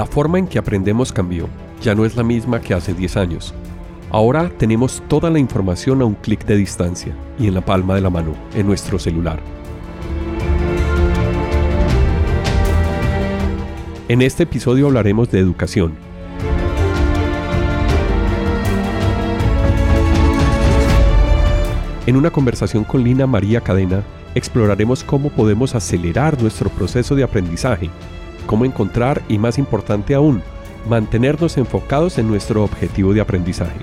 La forma en que aprendemos cambió. Ya no es la misma que hace 10 años. Ahora tenemos toda la información a un clic de distancia y en la palma de la mano, en nuestro celular. En este episodio hablaremos de educación. En una conversación con Lina María Cadena, exploraremos cómo podemos acelerar nuestro proceso de aprendizaje, cómo encontrar y más importante aún, mantenernos enfocados en nuestro objetivo de aprendizaje.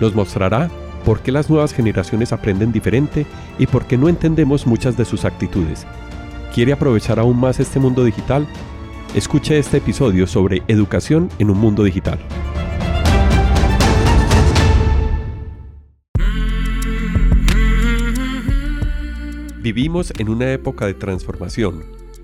Nos mostrará por qué las nuevas generaciones aprenden diferente y por qué no entendemos muchas de sus actitudes. ¿Quiere aprovechar aún más este mundo digital? Escuche este episodio sobre educación en un mundo digital. Vivimos en una época de transformación,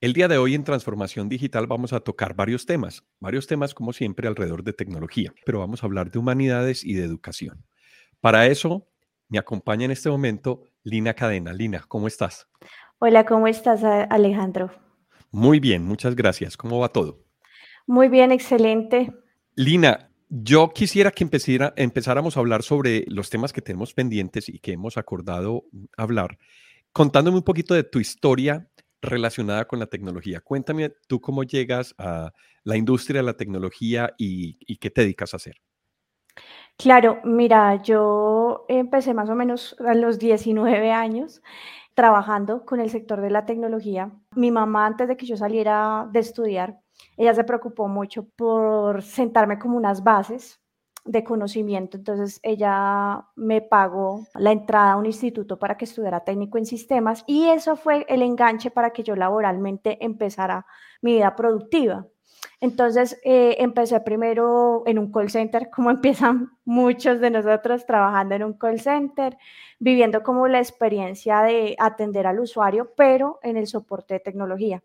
el día de hoy en Transformación Digital vamos a tocar varios temas, varios temas como siempre alrededor de tecnología, pero vamos a hablar de humanidades y de educación. Para eso me acompaña en este momento Lina Cadena. Lina, ¿cómo estás? Hola, ¿cómo estás Alejandro? Muy bien, muchas gracias. ¿Cómo va todo? Muy bien, excelente. Lina, yo quisiera que empezáramos a hablar sobre los temas que tenemos pendientes y que hemos acordado hablar, contándome un poquito de tu historia relacionada con la tecnología. Cuéntame tú cómo llegas a la industria de la tecnología y, qué te dedicas a hacer. Claro, mira, yo empecé más o menos a los 19 años trabajando con el sector de la tecnología. Mi mamá, antes de que yo saliera de estudiar, ella se preocupó mucho por sentarme como unas bases de conocimiento. Entonces ella me pagó la entrada a un instituto para que estudiara técnico en sistemas y eso fue el enganche para que yo laboralmente empezara mi vida productiva. Entonces eh, empecé primero en un call center, como empiezan muchos de nosotros trabajando en un call center, viviendo como la experiencia de atender al usuario, pero en el soporte de tecnología.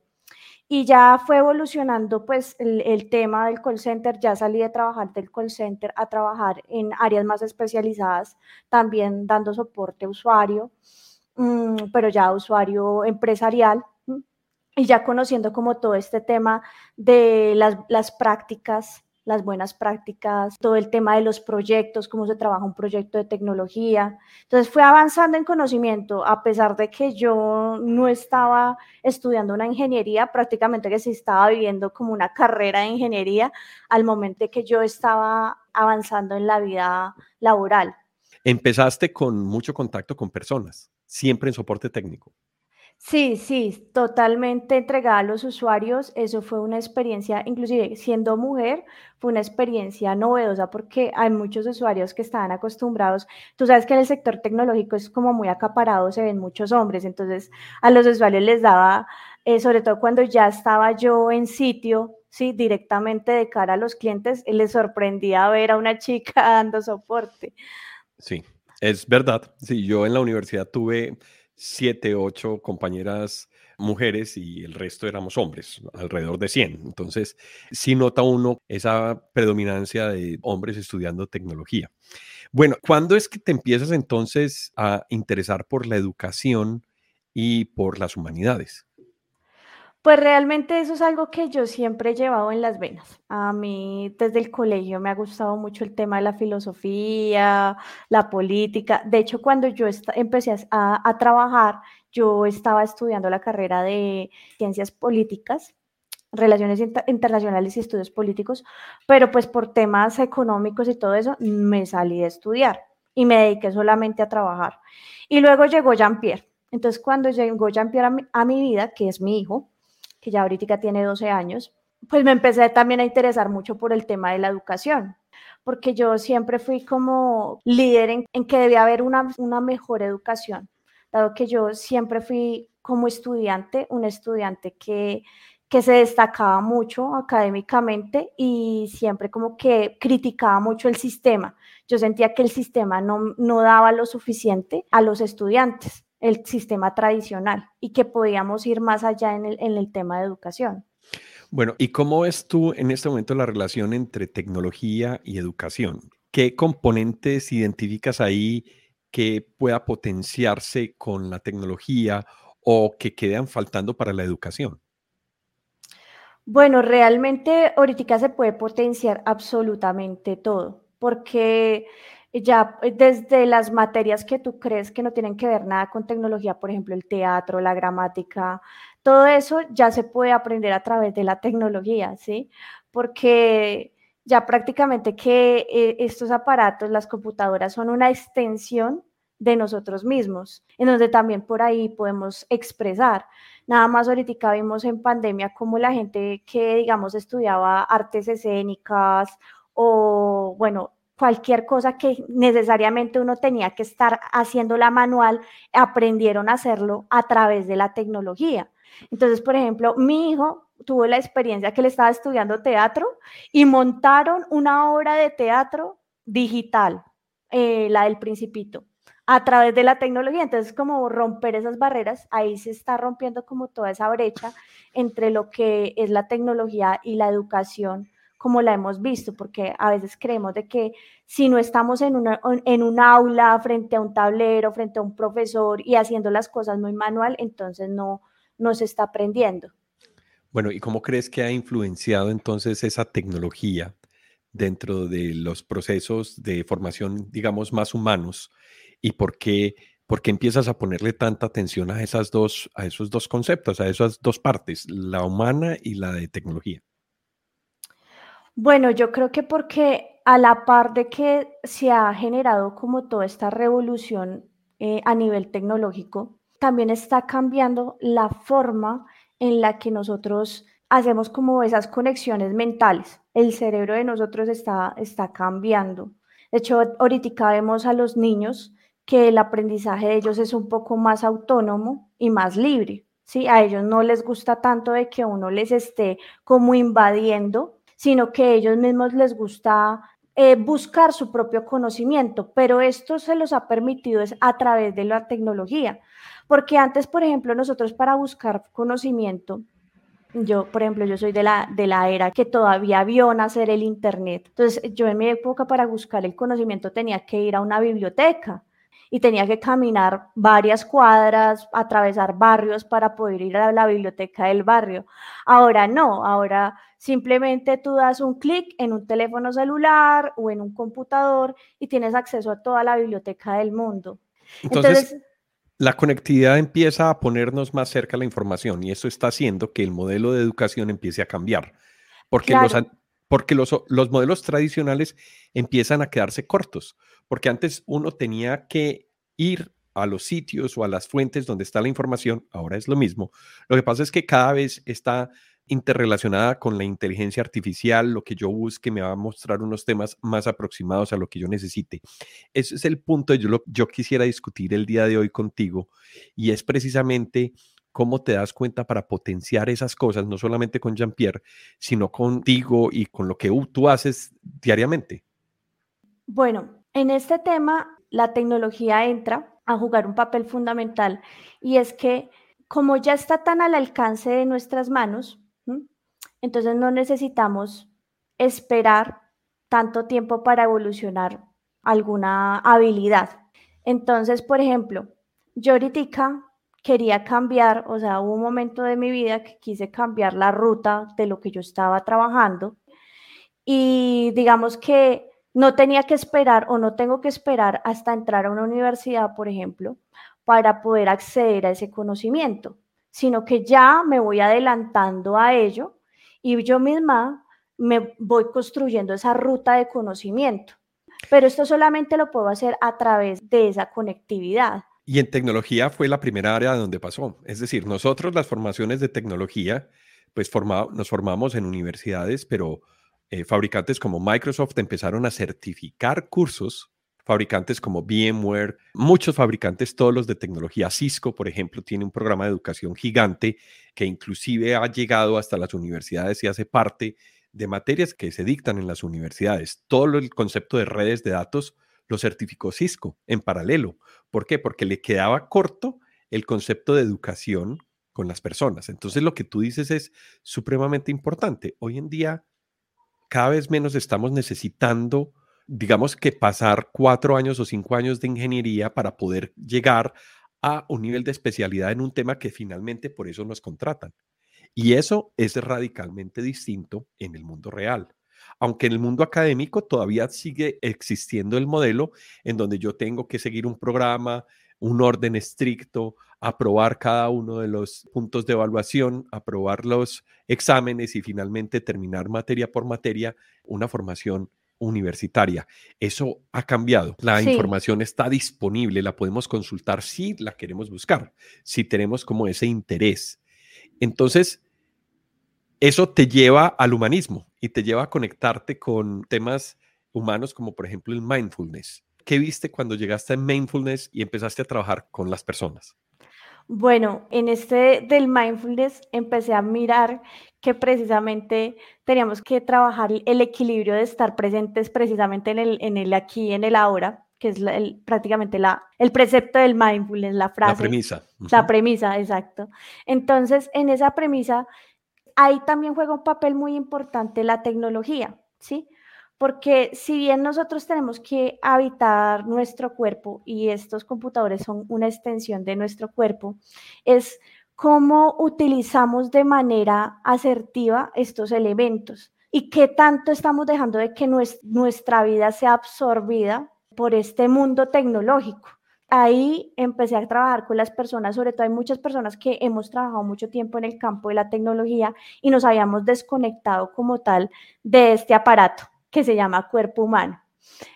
Y ya fue evolucionando pues el, tema del call center, ya salí de trabajar del call center a trabajar en áreas más especializadas, también dando soporte a usuario, mm, pero ya usuario empresarial y ya conociendo como todo este tema de las, las prácticas las buenas prácticas, todo el tema de los proyectos, cómo se trabaja un proyecto de tecnología. Entonces fue avanzando en conocimiento, a pesar de que yo no estaba estudiando una ingeniería, prácticamente que se estaba viviendo como una carrera de ingeniería al momento que yo estaba avanzando en la vida laboral. Empezaste con mucho contacto con personas, siempre en soporte técnico. Sí, sí, totalmente entregada a los usuarios. Eso fue una experiencia, inclusive siendo mujer, fue una experiencia novedosa porque hay muchos usuarios que estaban acostumbrados. Tú sabes que en el sector tecnológico es como muy acaparado, se ven muchos hombres, entonces a los usuarios les daba, eh, sobre todo cuando ya estaba yo en sitio, sí, directamente de cara a los clientes, les sorprendía ver a una chica dando soporte. Sí, es verdad. Sí, yo en la universidad tuve siete, ocho compañeras mujeres y el resto éramos hombres, alrededor de 100. Entonces, sí nota uno esa predominancia de hombres estudiando tecnología. Bueno, ¿cuándo es que te empiezas entonces a interesar por la educación y por las humanidades? Pues realmente eso es algo que yo siempre he llevado en las venas. A mí desde el colegio me ha gustado mucho el tema de la filosofía, la política. De hecho, cuando yo empecé a, trabajar, yo estaba estudiando la carrera de ciencias políticas, relaciones internacionales y estudios políticos, pero pues por temas económicos y todo eso me salí de estudiar y me dediqué solamente a trabajar. Y luego llegó Jean-Pierre. Entonces, cuando llegó Jean-Pierre a mi vida, que es mi hijo, que ya ahorita tiene 12 años, pues me empecé también a interesar mucho por el tema de la educación, porque yo siempre fui como líder en, que debía haber una, una mejor educación, dado que yo siempre fui como estudiante, un estudiante que, que se destacaba mucho académicamente y siempre como que criticaba mucho el sistema. Yo sentía que el sistema no, no daba lo suficiente a los estudiantes, el sistema tradicional, y que podíamos ir más allá en el, en el tema de educación. Bueno, ¿y cómo ves tú en este momento la relación entre tecnología y educación? ¿Qué componentes identificas ahí que pueda potenciarse con la tecnología o que quedan faltando para la educación? Bueno, realmente ahorita se puede potenciar absolutamente todo, porque ya desde las materias que tú crees que no tienen que ver nada con tecnología, por ejemplo, el teatro, la gramática, todo eso ya se puede aprender a través de la tecnología, ¿sí? Porque ya prácticamente que eh, estos aparatos, las computadoras, son una extensión de nosotros mismos, en donde también por ahí podemos expresar. Nada más ahorita vimos en pandemia como la gente que, digamos, estudiaba artes escénicas o, bueno, cualquier cosa que necesariamente uno tenía que estar haciendo la manual, aprendieron a hacerlo a través de la tecnología. Entonces, por ejemplo, mi hijo tuvo la experiencia que le estaba estudiando teatro y montaron una obra de teatro digital, eh, la del principito a través de la tecnología. Entonces, como romper esas barreras, ahí se está rompiendo como toda esa brecha entre lo que es la tecnología y la educación como la hemos visto, porque a veces creemos de que si no estamos en, una, en un aula, frente a un tablero, frente a un profesor y haciendo las cosas muy manual, entonces no, no se está aprendiendo. Bueno, ¿y cómo crees que ha influenciado entonces esa tecnología dentro de los procesos de formación, digamos, más humanos y por qué, por qué empiezas a ponerle tanta atención a, esas dos, a esos dos conceptos, a esas dos partes, la humana y la de tecnología. Bueno, yo creo que porque a la par de que se ha generado como toda esta revolución eh, a nivel tecnológico, también está cambiando la forma en la que nosotros hacemos como esas conexiones mentales. El cerebro de nosotros está, está cambiando. De hecho, ahorita vemos a los niños que el aprendizaje de ellos es un poco más autónomo y más libre. ¿sí? A ellos no les gusta tanto de que uno les esté como invadiendo, sino que ellos mismos les gusta eh, buscar su propio conocimiento, pero esto se los ha permitido es a través de la tecnología, porque antes, por ejemplo, nosotros para buscar conocimiento, yo, por ejemplo, yo soy de la, de la era que todavía vio nacer el Internet. Entonces, yo en mi época para buscar el conocimiento tenía que ir a una biblioteca y tenía que caminar varias cuadras, atravesar barrios para poder ir a la biblioteca del barrio. Ahora no, ahora simplemente tú das un clic en un teléfono celular o en un computador y tienes acceso a toda la biblioteca del mundo. Entonces, la conectividad empieza a ponernos más cerca la información y eso está haciendo que el modelo de educación empiece a cambiar. Porque los porque los, los, modelos tradicionales empiezan a quedarse cortos, porque antes uno tenía que ir a los sitios o a las fuentes donde está la información, ahora es lo mismo. Lo que pasa es que cada vez está interrelacionada con la inteligencia artificial, lo que yo busque me va a mostrar unos temas más aproximados a lo que yo necesite. Ese es el punto que yo, yo quisiera discutir el día de hoy contigo y es precisamente cómo te das cuenta para potenciar esas cosas, no solamente con Jean-Pierre, sino contigo y con lo que tú haces diariamente? Bueno, en este tema la tecnología entra a jugar un papel fundamental y es que como ya está tan al alcance de nuestras manos, entonces no necesitamos esperar tanto tiempo para evolucionar alguna habilidad. Entonces, por ejemplo, yo ahorita quería cambiar, o sea, hubo un momento de mi vida que quise cambiar la ruta de lo que yo estaba trabajando y digamos que no tenía que esperar o no tengo que esperar hasta entrar a una universidad, por ejemplo, para poder acceder a ese conocimiento, sino que ya me voy adelantando a ello y yo misma me voy construyendo esa ruta de conocimiento. Pero esto solamente lo puedo hacer a través de esa conectividad. Y en tecnología fue la primera área donde pasó. Es decir, nosotros las formaciones de tecnología, pues nos formamos en universidades, pero eh, fabricantes como Microsoft empezaron a certificar cursos, fabricantes como VMware, muchos fabricantes, todos los de tecnología. Cisco, por ejemplo, tiene un programa de educación gigante que inclusive ha llegado hasta las universidades y hace parte de materias que se dictan en las universidades. Todo el concepto de redes de datos lo certificó Cisco en paralelo. ¿Por qué? Porque le quedaba corto el concepto de educación con las personas. Entonces lo que tú dices es supremamente importante. Hoy en día cada vez menos estamos necesitando, digamos que pasar cuatro años o cinco años de ingeniería para poder llegar a un nivel de especialidad en un tema que finalmente por eso nos contratan. Y eso es radicalmente distinto en el mundo real. Aunque en el mundo académico todavía sigue existiendo el modelo en donde yo tengo que seguir un programa, un orden estricto, aprobar cada uno de los puntos de evaluación, aprobar los exámenes y finalmente terminar materia por materia una formación universitaria. Eso ha cambiado. La información está disponible, la podemos consultar si la queremos buscar, si tenemos como ese interés. Entonces, eso te lleva al humanismo y te lleva a conectarte con temas humanos como por ejemplo el mindfulness. ¿Qué viste cuando llegaste a mindfulness y empezaste a trabajar con las personas? Bueno, en este del mindfulness empecé a mirar que precisamente teníamos que trabajar el equilibrio de estar presentes precisamente en el, en el aquí, en el ahora, que es prácticamente la, el precepto del mindfulness, la frase. La premisa. La premisa, exacto. Entonces, en esa premisa, ahí también juega un papel muy importante la tecnología, ¿sí? Porque si bien nosotros tenemos que habitar nuestro cuerpo y estos computadores son una extensión de nuestro cuerpo, es cómo utilizamos de manera asertiva estos elementos y qué tanto estamos dejando de que nuestra vida sea absorbida por este mundo tecnológico. Ahí empecé a trabajar con las personas, sobre todo hay muchas personas que hemos trabajado mucho tiempo en el campo de la tecnología y nos habíamos desconectado como tal de este aparato que se llama cuerpo humano.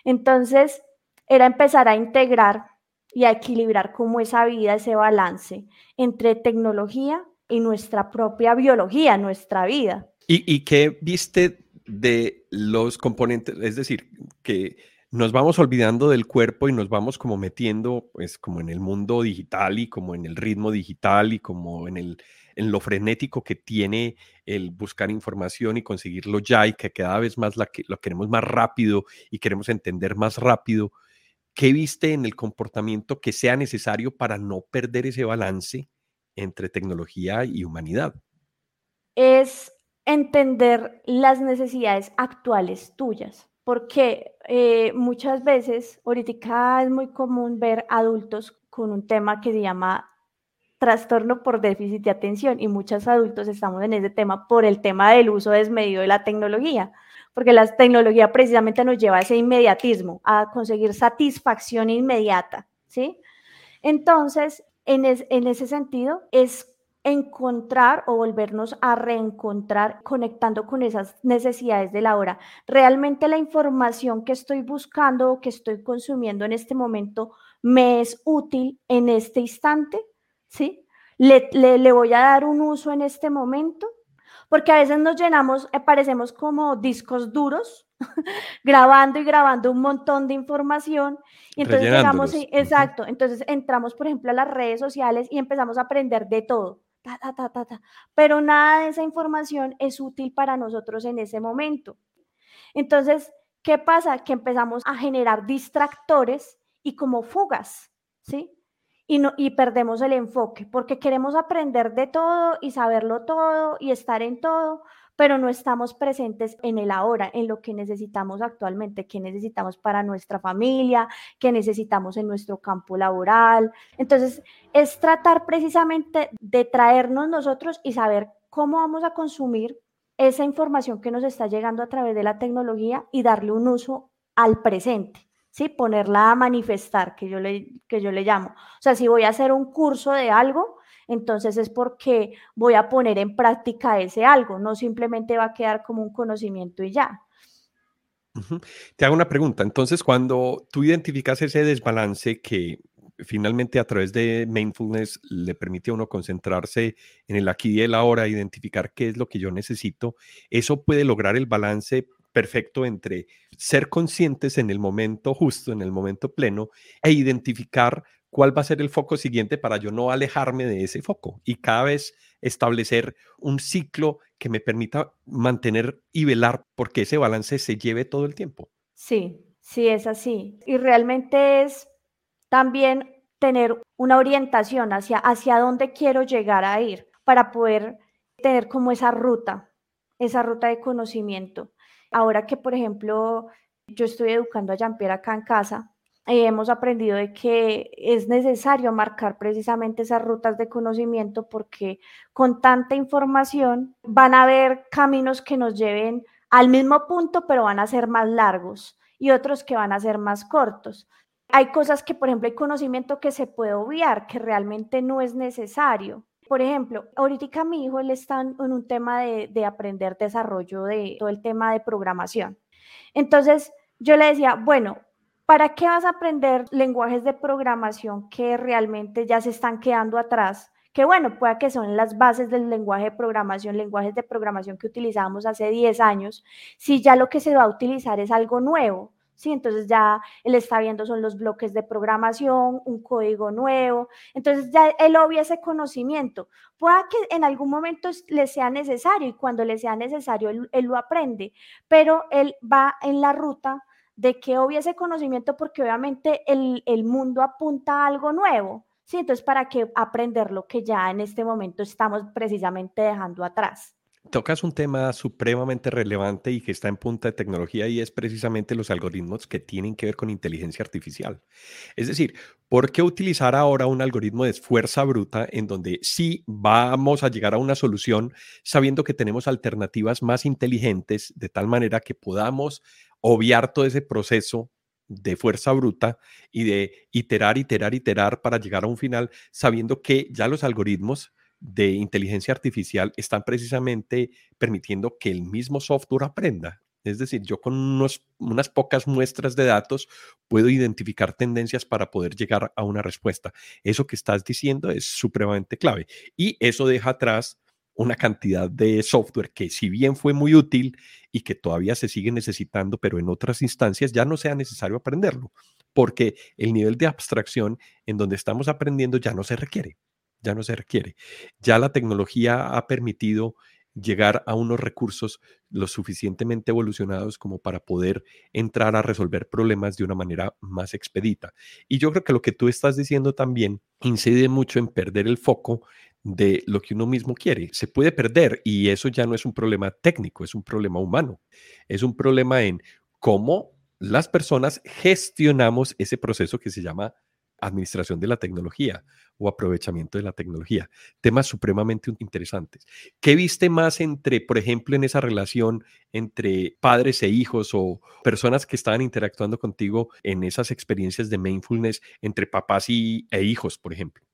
Entonces, era empezar a integrar y a equilibrar como esa vida, ese balance entre tecnología y nuestra propia biología, nuestra vida. ¿Y, qué viste de los componentes? Es decir, que nos vamos olvidando del cuerpo y nos vamos como metiendo, pues, como en el mundo digital y como en el ritmo digital y como en el en lo frenético que tiene el buscar información y conseguirlo ya y que cada vez más lo queremos más rápido y queremos entender más rápido. ¿Qué viste en el comportamiento que sea necesario para no perder ese balance entre tecnología y humanidad? Es entender las necesidades actuales tuyas, porque eh, muchas veces, ahorita es muy común ver adultos con un tema que se llama trastorno por déficit de atención y muchos adultos estamos en ese tema por el tema del uso desmedido de la tecnología, porque la tecnología precisamente nos lleva a ese inmediatismo, a conseguir satisfacción inmediata, ¿sí? Entonces, en, en ese sentido, es encontrar o volvernos a reencontrar conectando con esas necesidades de la hora. Realmente la información que estoy buscando o que estoy consumiendo en este momento me es útil en este instante ¿sí? Le, le, voy a dar un uso en este momento, porque a veces nos llenamos, eh, parecemos como discos duros, grabando y grabando un montón de información, y entonces llegamos, exacto, entonces entramos, por ejemplo, a las redes sociales y empezamos a aprender de todo, ta, ta, ta, ta, pero nada de esa información es útil para nosotros en ese momento. Entonces, ¿qué pasa? Que empezamos a generar distractores y como fugas, ¿sí? Y, perdemos el enfoque, porque queremos aprender de todo y saberlo todo y estar en todo, pero no estamos presentes en el ahora, en lo que necesitamos actualmente, qué necesitamos para nuestra familia, qué necesitamos en nuestro campo laboral. Entonces, es tratar precisamente de traernos nosotros y saber cómo vamos a consumir esa información que nos está llegando a través de la tecnología y darle un uso al presente. ¿Sí? Ponerla a manifestar, que yo, le, que yo le llamo. O sea, si voy a hacer un curso de algo, entonces es porque voy a poner en práctica ese algo, no simplemente va a quedar como un conocimiento y ya. Te hago una pregunta. Entonces, cuando tú identificas ese desbalance que finalmente a través de mindfulness le permite a uno concentrarse en el aquí y el ahora, identificar qué es lo que yo necesito, eso puede lograr el balance perfecto entre ser conscientes en el momento justo, en el momento pleno, e identificar cuál va a ser el foco siguiente para yo no alejarme de ese foco y cada vez establecer un ciclo que me permita mantener y velar porque ese balance se lleve todo el tiempo. Sí, sí es así. Y realmente es también tener una orientación hacia, hacia dónde quiero llegar a ir para poder tener como esa ruta, esa ruta de conocimiento. Ahora que, por ejemplo, yo estoy educando a Jean-Pierre acá en casa, eh, hemos aprendido de que es necesario marcar precisamente esas rutas de conocimiento porque con tanta información van a haber caminos que nos lleven al mismo punto, pero van a ser más largos y otros que van a ser más cortos. Hay cosas que, por ejemplo, hay conocimiento que se puede obviar, que realmente no es necesario. Por ejemplo, ahorita mi hijo él está en un tema de, de aprender desarrollo de todo el tema de programación. Entonces, yo le decía, bueno, ¿para qué vas a aprender lenguajes de programación que realmente ya se están quedando atrás? Que bueno, pueda que son las bases del lenguaje de programación, lenguajes de programación que utilizábamos hace 10 años, si ya lo que se va a utilizar es algo nuevo. ¿Sí? Entonces ya él está viendo son los bloques de programación, un código nuevo, entonces ya él obvia ese conocimiento. Pueda que en algún momento le sea necesario y cuando le sea necesario él, lo aprende, pero él va en la ruta de que obvia ese conocimiento porque obviamente el, el mundo apunta a algo nuevo. Sí, entonces, ¿para qué aprender lo que ya en este momento estamos precisamente dejando atrás? Tocas un tema supremamente relevante y que está en punta de tecnología y es precisamente los algoritmos que tienen que ver con inteligencia artificial. Es decir, ¿por qué utilizar ahora un algoritmo de fuerza bruta en donde sí vamos a llegar a una solución sabiendo que tenemos alternativas más inteligentes de tal manera que podamos obviar todo ese proceso de fuerza bruta y de iterar, iterar, iterar para llegar a un final sabiendo que ya los algoritmos de inteligencia artificial están precisamente permitiendo que el mismo software aprenda. Es decir, yo con unas pocas muestras de datos puedo identificar tendencias para poder llegar a una respuesta. Eso que estás diciendo es supremamente clave. Y eso deja atrás una cantidad de software que si bien fue muy útil y que todavía se sigue necesitando, pero en otras instancias ya no sea necesario aprenderlo, porque el nivel de abstracción en donde estamos aprendiendo ya no se requiere ya no se requiere. Ya la tecnología ha permitido llegar a unos recursos lo suficientemente evolucionados como para poder entrar a resolver problemas de una manera más expedita. Y yo creo que lo que tú estás diciendo también incide mucho en perder el foco de lo que uno mismo quiere. Se puede perder y eso ya no es un problema técnico, es un problema humano. Es un problema en cómo las personas gestionamos ese proceso que se llama administración de la tecnología o aprovechamiento de la tecnología. Temas supremamente interesantes. ¿Qué viste más entre, por ejemplo, en esa relación entre padres e hijos o personas que estaban interactuando contigo en esas experiencias de mindfulness entre papás y, e hijos, por ejemplo?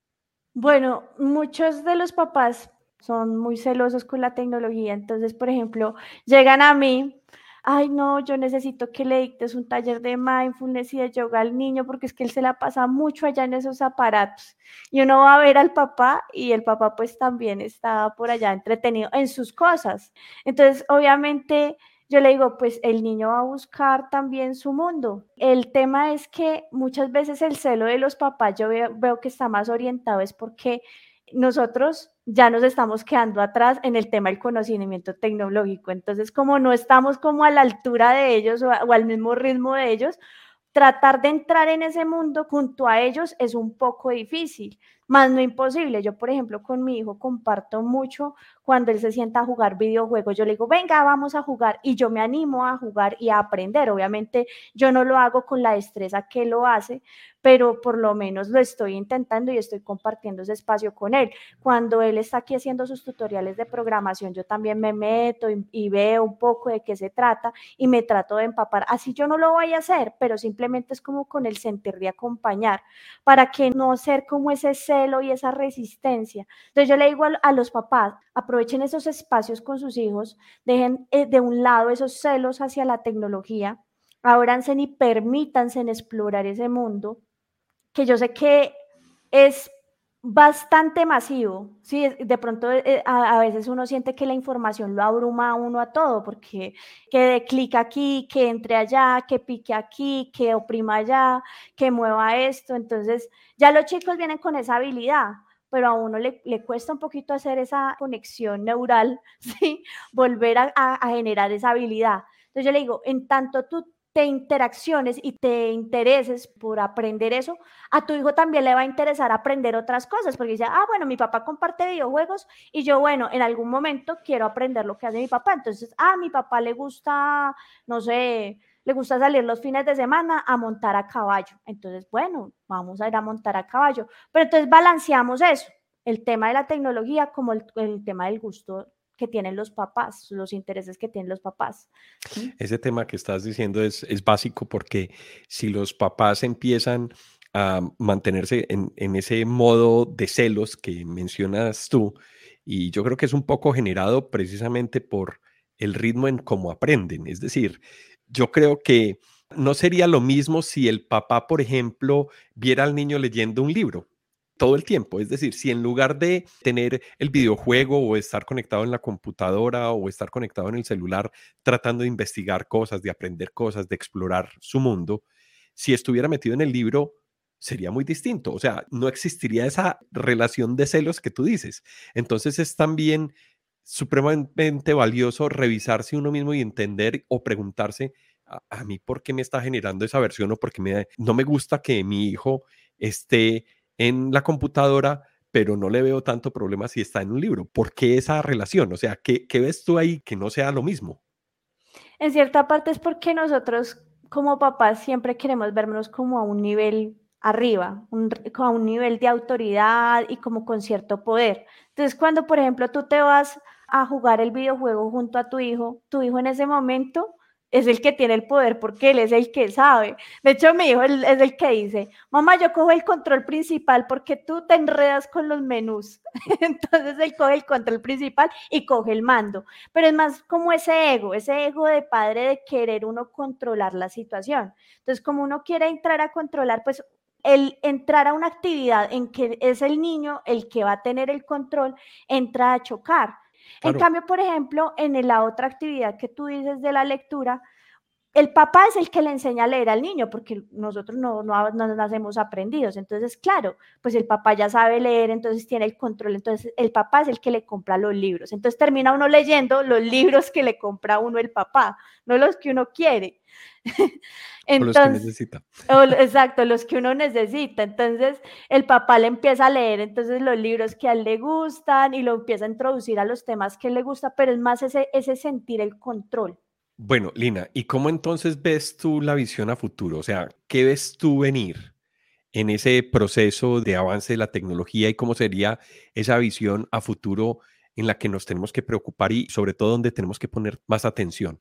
Bueno, muchos de los papás son muy celosos con la tecnología. Entonces, por ejemplo, llegan a mí ay no, yo necesito que le dictes un taller de mindfulness y de yoga al niño porque es que él se la pasa mucho allá en esos aparatos. Y uno va a ver al papá y el papá pues también está por allá entretenido en sus cosas. Entonces, obviamente... Yo le digo, pues el niño va a buscar también su mundo. El tema es que muchas veces el celo de los papás yo veo, veo que está más orientado es porque nosotros ya nos estamos quedando atrás en el tema del conocimiento tecnológico. Entonces, como no estamos como a la altura de ellos o, o, al mismo ritmo de ellos, tratar de entrar en ese mundo junto a ellos es un poco difícil, más no imposible. Yo, por ejemplo, con mi hijo comparto mucho cuando él se sienta a jugar videojuegos, yo le digo, venga, vamos a jugar y yo me animo a jugar y a aprender. Obviamente yo no lo hago con la destreza que lo hace, pero por lo menos lo estoy intentando y estoy compartiendo ese espacio con él. Cuando él está aquí haciendo sus tutoriales de programación, yo también me meto y, veo un poco de qué se trata y me trato de empapar. Así yo no lo voy a hacer, pero simplemente es como con el sentir de acompañar, para que no ser como ese celo y esa resistencia. Entonces yo le digo a, los papás, aprovechen esos espacios con sus hijos, dejen eh, de un lado esos celos hacia la tecnología, ábranse y permítanse en explorar ese mundo, que yo sé que es bastante masivo. Sí, de pronto eh, a, veces uno siente que la información lo abruma a uno a todo, porque que de clic aquí, que entre allá, que pique aquí, que oprima allá, que mueva esto. Entonces, ya los chicos vienen con esa habilidad, pero a uno le, cuesta un poquito hacer esa conexión neural, ¿sí? volver a, a generar esa habilidad. Entonces yo le digo, en tanto tú te interacciones y te intereses por aprender eso, a tu hijo también le va a interesar aprender otras cosas, porque dice, ah, bueno, mi papá comparte videojuegos y yo, bueno, en algún momento quiero aprender lo que hace mi papá. Entonces, ah, mi papá le gusta, no sé, le gusta salir los fines de semana a montar a caballo. Entonces, bueno, vamos a ir a montar a caballo. Pero entonces balanceamos eso, el tema de la tecnología como el, tema del gusto que tienen los papás, los intereses que tienen los papás. Ese tema que estás diciendo es, es básico porque si los papás empiezan a mantenerse en, en, ese modo de celos que mencionas tú, y yo creo que es un poco generado precisamente por el ritmo en cómo aprenden. Es decir, yo creo que no sería lo mismo si el papá, por ejemplo, viera al niño leyendo un libro todo el tiempo. Es decir, si en lugar de tener el videojuego o estar conectado en la computadora o estar conectado en el celular tratando de investigar cosas, de aprender cosas, de explorar su mundo, si estuviera metido en el libro, sería muy distinto. O sea, no existiría esa relación de celos que tú dices. Entonces es también supremamente valioso revisarse uno mismo y entender o preguntarse a, mí por qué me está generando esa versión o por qué me, no me gusta que mi hijo esté en la computadora, pero no le veo tanto problema si está en un libro. ¿Por qué esa relación? O sea, ¿qué, ves tú ahí que no sea lo mismo? En cierta parte es porque nosotros como papás siempre queremos vernos como a un nivel arriba, a un nivel de autoridad y como con cierto poder. Entonces, cuando, por ejemplo, tú te vas a jugar el videojuego junto a tu hijo, tu hijo en ese momento es el que tiene el poder porque él es el que sabe. De hecho, mi hijo es el que dice, mamá, yo cojo el control principal porque tú te enredas con los menús. Entonces él coge el control principal y coge el mando. Pero es más como ese ego, ese ego de padre de querer uno controlar la situación. Entonces, como uno quiere entrar a controlar, pues el entrar a una actividad en que es el niño el que va a tener el control, entra a chocar. En cambio, por ejemplo, en la otra actividad que tú dices de la lectura, el papá es el que le enseña a leer al niño, porque nosotros no, no, no, nacemos aprendidos. Entonces, claro, pues el papá ya sabe leer, entonces tiene el control. Entonces, el papá es el que le compra los libros. Entonces, termina uno leyendo los libros que le compra uno el papá, no los que uno quiere. Entonces, los que necesita. exacto, los que uno necesita. Entonces, el papá le empieza a leer entonces los libros que a él le gustan y lo empieza a introducir a los temas que le gusta, pero es más ese, ese sentir el control. Bueno, Lina, ¿y cómo entonces ves tú la visión a futuro? O sea, ¿qué ves tú venir en ese proceso de avance de la tecnología y cómo sería esa visión a futuro en la que nos tenemos que preocupar y sobre todo donde tenemos que poner más atención?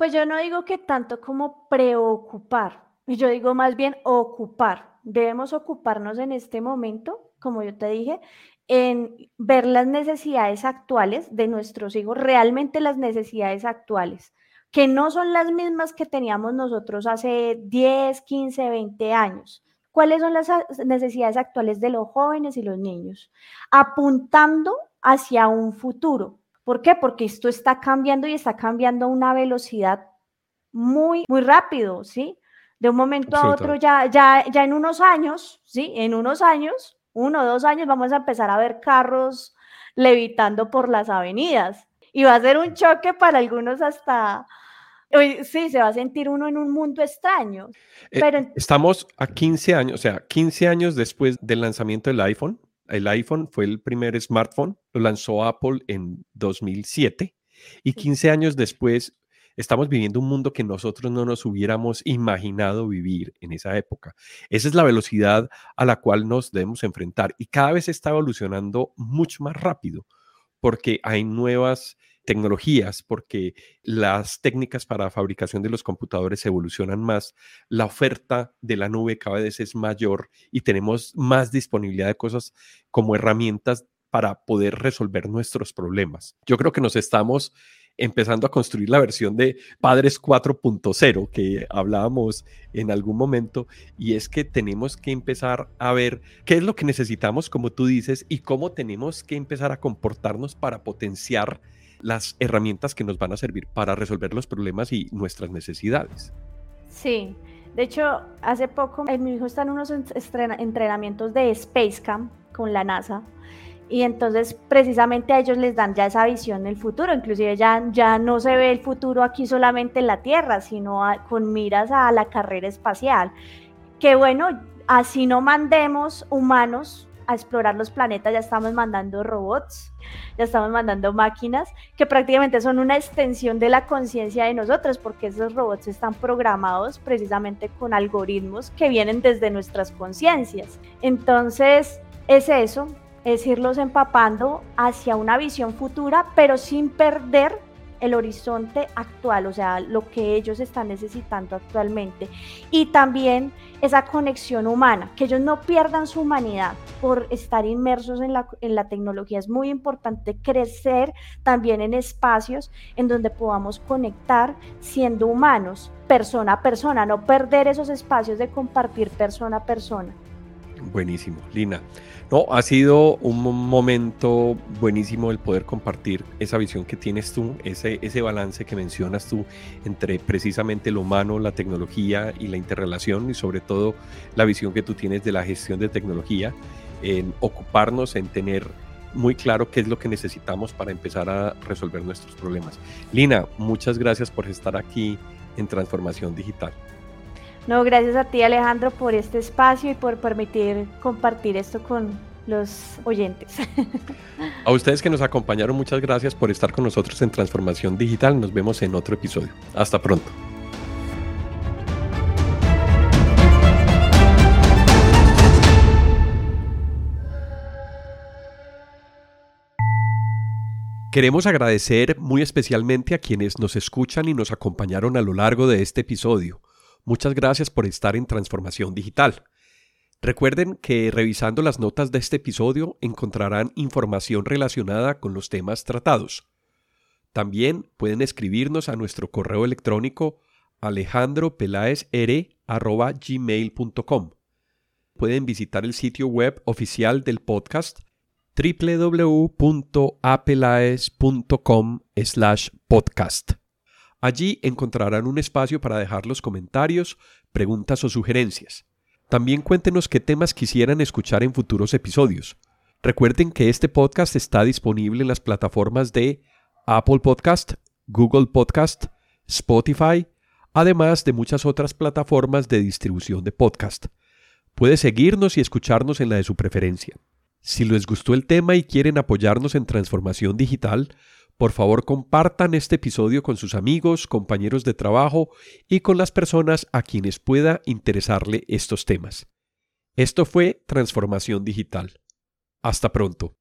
Pues yo no digo que tanto como preocupar, yo digo más bien ocupar. Debemos ocuparnos en este momento, como yo te dije, en ver las necesidades actuales de nuestros hijos, realmente las necesidades actuales, que no son las mismas que teníamos nosotros hace 10, 15, 20 años. ¿Cuáles son las necesidades actuales de los jóvenes y los niños? Apuntando hacia un futuro, ¿Por qué? Porque esto está cambiando y está cambiando a una velocidad muy, muy rápido, ¿sí? De un momento a otro, ya, ya, ya en unos años, ¿sí? En unos años, uno o dos años, vamos a empezar a ver carros levitando por las avenidas. Y va a ser un choque para algunos hasta, Sí, se va a sentir uno en un mundo extraño. Eh, pero... estamos a 15 años, o sea, 15 años después del lanzamiento del iPhone el iPhone fue el primer smartphone, lo lanzó Apple en 2007 y 15 años después estamos viviendo un mundo que nosotros no nos hubiéramos imaginado vivir en esa época. Esa es la velocidad a la cual nos debemos enfrentar y cada vez está evolucionando mucho más rápido porque hay nuevas tecnologías, porque las técnicas para fabricación de los computadores evolucionan más, la oferta de la nube cada vez es mayor y tenemos más disponibilidad de cosas como herramientas para poder resolver nuestros problemas. Yo creo que nos estamos empezando a construir la versión de Padres 4.0 que hablábamos en algún momento, y es que tenemos que empezar a ver qué es lo que necesitamos, como tú dices, y cómo tenemos que empezar a comportarnos para potenciar las herramientas que nos van a servir para resolver los problemas y nuestras necesidades. Sí, de hecho, hace poco eh, mi hijo está en unos entrenamientos de Space Camp con la NASA y entonces precisamente a ellos les dan ya esa visión del futuro, inclusive ya, ya no se ve el futuro aquí solamente en la Tierra, sino con miras a la carrera espacial. Que bueno, así no mandemos humanos a explorar los planetas, ya estamos mandando robots, ya estamos mandando máquinas que prácticamente son una extensión de la conciencia de nosotros, porque esos robots están programados precisamente con algoritmos que vienen desde nuestras conciencias. Entonces, es eso, es irlos empapando hacia una visión futura, pero sin perder el horizonte actual, o sea, lo que ellos están necesitando actualmente. Y también esa conexión humana, que ellos no pierdan su humanidad por estar inmersos en la, en la tecnología. Es muy importante crecer también en espacios en donde podamos conectar siendo humanos, persona a persona, no perder esos espacios de compartir persona a persona. Buenísimo, Lina. No, ha sido un momento buenísimo el poder compartir esa visión que tienes tú, ese, ese balance que mencionas tú entre precisamente lo humano, la tecnología y la interrelación y sobre todo la visión que tú tienes de la gestión de tecnología, en ocuparnos, en tener muy claro qué es lo que necesitamos para empezar a resolver nuestros problemas. Lina, muchas gracias por estar aquí en Transformación Digital. No, gracias a ti Alejandro por este espacio y por permitir compartir esto con los oyentes. A ustedes que nos acompañaron, muchas gracias por estar con nosotros en Transformación Digital. Nos vemos en otro episodio. Hasta pronto. Queremos agradecer muy especialmente a quienes nos escuchan y nos acompañaron a lo largo de este episodio. Muchas gracias por estar en Transformación Digital. Recuerden que revisando las notas de este episodio encontrarán información relacionada con los temas tratados. También pueden escribirnos a nuestro correo electrónico alejandropelaesr.gmail.com. Pueden visitar el sitio web oficial del podcast www.apelaes.com podcast. Allí encontrarán un espacio para dejar los comentarios, preguntas o sugerencias. También cuéntenos qué temas quisieran escuchar en futuros episodios. Recuerden que este podcast está disponible en las plataformas de Apple Podcast, Google Podcast, Spotify, además de muchas otras plataformas de distribución de podcast. Puede seguirnos y escucharnos en la de su preferencia. Si les gustó el tema y quieren apoyarnos en transformación digital, por favor, compartan este episodio con sus amigos, compañeros de trabajo y con las personas a quienes pueda interesarle estos temas. Esto fue Transformación Digital. Hasta pronto.